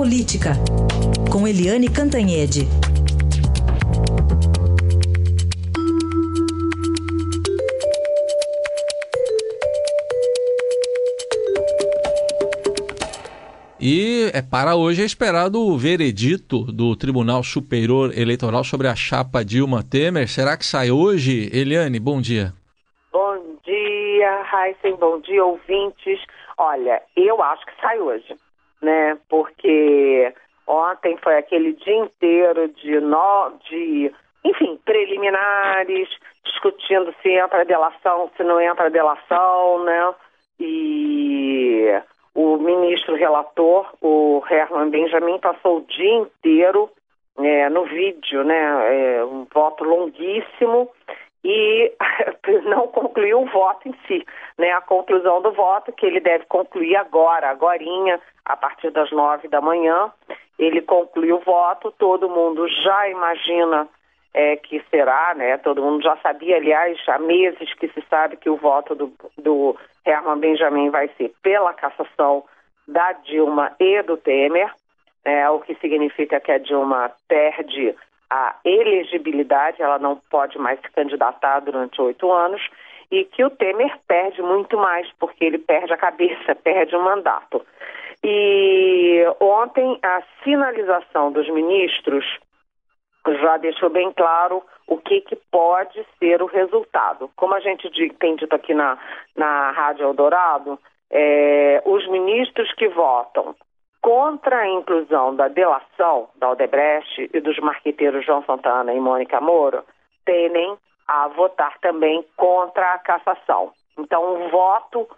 Política, com Eliane Cantanhede. E é para hoje é esperado o veredito do Tribunal Superior Eleitoral sobre a chapa Dilma Temer. Será que sai hoje? Eliane, bom dia. Bom dia, Heisen, bom dia, ouvintes. Olha, eu acho que sai hoje, né? Porque ontem foi aquele dia inteiro de, no, de enfim, preliminares, discutindo se entra delação, se não entra delação, né? E o ministro relator, o Herman Benjamin, passou o dia inteiro é, no vídeo, né? É, um voto longuíssimo e não concluiu o voto em si, né? A conclusão do voto que ele deve concluir agora, agorinha, a partir das nove da manhã, ele conclui o voto, todo mundo já imagina é, que será, né? Todo mundo já sabia, aliás, há meses que se sabe que o voto do, do Herman Benjamin vai ser pela cassação da Dilma e do Temer, é, o que significa que a Dilma perde a elegibilidade, ela não pode mais se candidatar durante oito anos, e que o Temer perde muito mais, porque ele perde a cabeça, perde o mandato. E ontem a sinalização dos ministros já deixou bem claro o que, que pode ser o resultado. Como a gente tem dito aqui na, na Rádio Eldorado, é, os ministros que votam contra a inclusão da delação da Aldebrecht e dos marqueteiros João Santana e Mônica Moro tendem a votar também contra a cassação. Então, um voto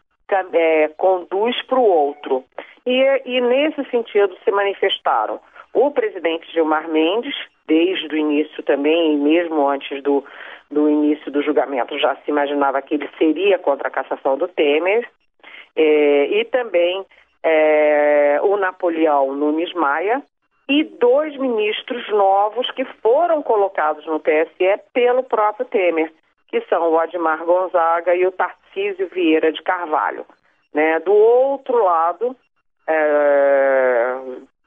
é, conduz para o outro. E, e, nesse sentido, se manifestaram o presidente Gilmar Mendes, desde o início também, mesmo antes do, do início do julgamento, já se imaginava que ele seria contra a cassação do Temer, é, e também é, o Napoleão Nunes Maia, e dois ministros novos que foram colocados no TSE pelo próprio Temer, que são o Admar Gonzaga e o Tarcísio Vieira de Carvalho. Né? Do outro lado, é,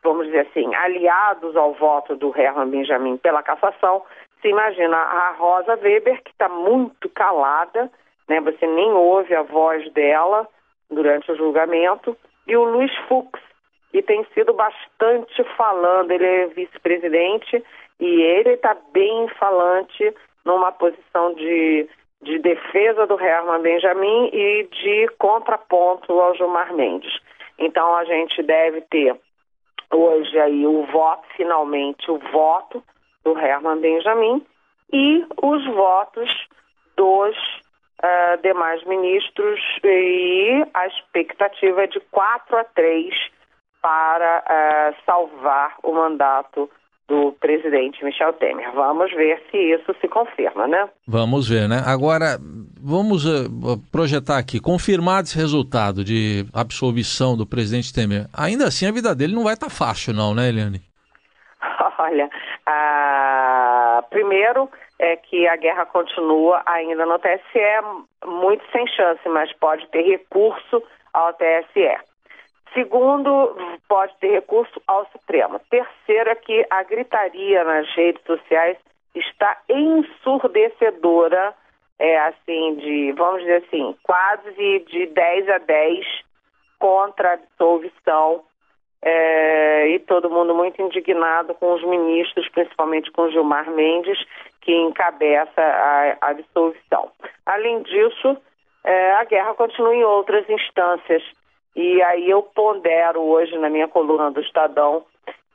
vamos dizer assim, aliados ao voto do Herman Benjamin pela cassação, se imagina a Rosa Weber, que está muito calada, né? você nem ouve a voz dela durante o julgamento, e o Luiz Fux, que tem sido bastante falando, ele é vice-presidente e ele está bem falante numa posição de, de defesa do Herman Benjamin e de contraponto ao Gilmar Mendes. Então a gente deve ter hoje aí o voto, finalmente, o voto do Herman Benjamin e os votos dos uh, demais ministros e a expectativa é de 4 a 3 para uh, salvar o mandato do presidente Michel Temer. Vamos ver se isso se confirma, né? Vamos ver, né? Agora, vamos uh, projetar aqui, confirmado esse resultado de absolvição do presidente Temer, ainda assim a vida dele não vai estar tá fácil não, né, Eliane? Olha, uh, primeiro é que a guerra continua ainda no TSE, muito sem chance, mas pode ter recurso ao TSE. Segundo, pode ter recurso ao Supremo. Terceiro é que a gritaria nas redes sociais está ensurdecedora, é assim, de, vamos dizer assim, quase de 10 a 10 contra a dissolução é, e todo mundo muito indignado com os ministros, principalmente com Gilmar Mendes, que encabeça a, a dissolução. Além disso, é, a guerra continua em outras instâncias e aí eu pondero hoje na minha coluna do Estadão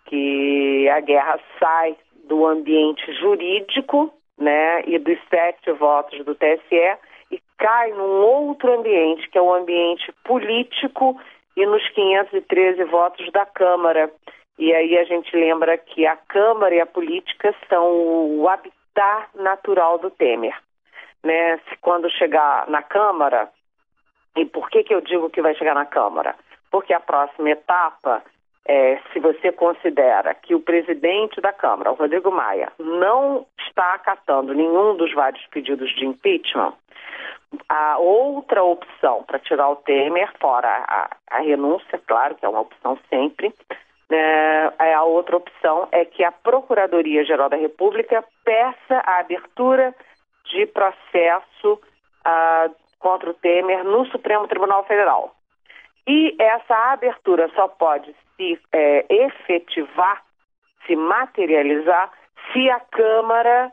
que a guerra sai do ambiente jurídico, né, e dos sete votos do TSE e cai num outro ambiente, que é o ambiente político e nos 513 votos da Câmara. E aí a gente lembra que a Câmara e a política são o habitat natural do Temer. Né? Se quando chegar na Câmara, e por que, que eu digo que vai chegar na Câmara? Porque a próxima etapa, é, se você considera que o presidente da Câmara, o Rodrigo Maia, não está acatando nenhum dos vários pedidos de impeachment, a outra opção para tirar o Temer, fora a, a renúncia, claro que é uma opção sempre, é, é, a outra opção é que a Procuradoria-Geral da República peça a abertura de processo ah, contra o Temer no Supremo Tribunal Federal. E essa abertura só pode se é, efetivar, se materializar, se a Câmara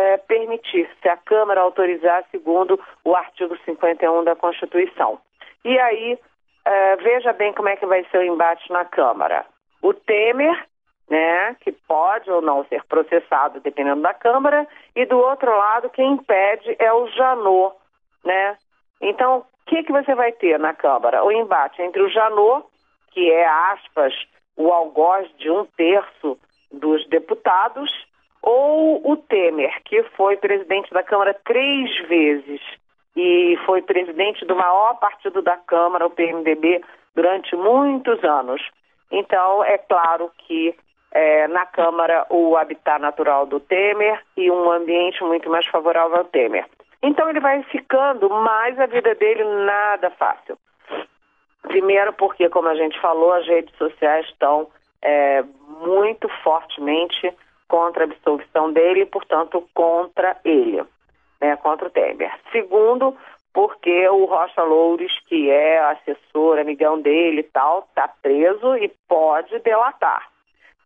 é, permitir, se a Câmara autorizar, segundo o artigo 51 da Constituição. E aí, é, veja bem como é que vai ser o embate na Câmara o Temer, né, que pode ou não ser processado dependendo da Câmara, e do outro lado quem impede é o Janot, né? Então, o que que você vai ter na Câmara? O embate entre o Janot, que é aspas o algoz de um terço dos deputados, ou o Temer, que foi presidente da Câmara três vezes e foi presidente do maior partido da Câmara, o PMDB, durante muitos anos. Então, é claro que é, na Câmara o habitat natural do Temer e um ambiente muito mais favorável ao Temer. Então, ele vai ficando mais a vida dele nada fácil. Primeiro, porque, como a gente falou, as redes sociais estão é, muito fortemente contra a absolvição dele portanto, contra ele, né, contra o Temer. Segundo, porque o Rocha Loures, que é assessor, amigão dele e tal, está preso e pode delatar.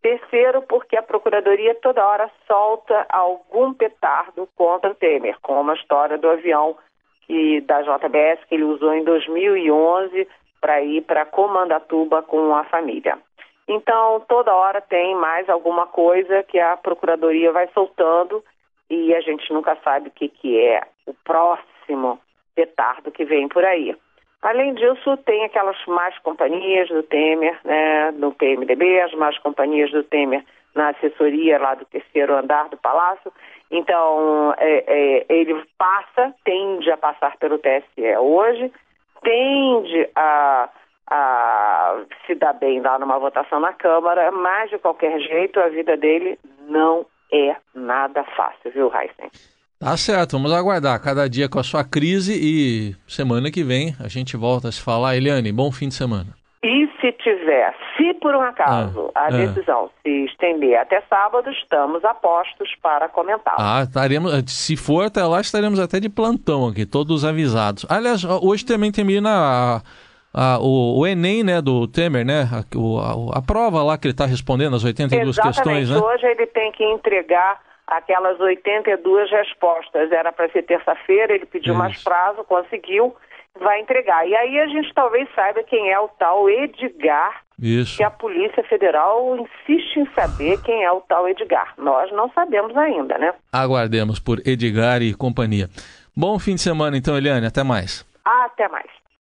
Terceiro, porque a Procuradoria toda hora solta algum petardo contra o Temer, como a história do avião que, da JBS que ele usou em 2011 para ir para Comandatuba com a família. Então, toda hora tem mais alguma coisa que a Procuradoria vai soltando e a gente nunca sabe o que, que é o próximo petardo que vem por aí. Além disso, tem aquelas más companhias do Temer, né, no PMDB, as más companhias do Temer na assessoria lá do terceiro andar do Palácio. Então, é, é, ele passa, tende a passar pelo TSE hoje, tende a, a se dar bem lá numa votação na Câmara, mas de qualquer jeito a vida dele não é nada fácil, viu, Heisen? Tá certo, vamos aguardar cada dia com a sua crise e semana que vem a gente volta a se falar. Eliane, bom fim de semana. E se tiver, se por um acaso ah, a ah. decisão se estender até sábado, estamos apostos para comentar. Ah, estaremos, se for até lá, estaremos até de plantão aqui, todos avisados. Aliás, hoje também termina a, a, o, o, Enem, né, do Temer, né, a, a, a prova lá que ele está respondendo, as 82 Exatamente. questões, né? hoje ele tem que entregar aquelas 82 respostas. Era para ser terça-feira, ele pediu Isso. mais prazo, conseguiu, vai entregar. E aí a gente talvez saiba quem é o tal Edgar, Isso. que a Polícia Federal insiste em saber quem é o tal Edgar. Nós não sabemos ainda, né? Aguardemos por Edgar e companhia. Bom fim de semana então, Eliane. Até mais. Até mais.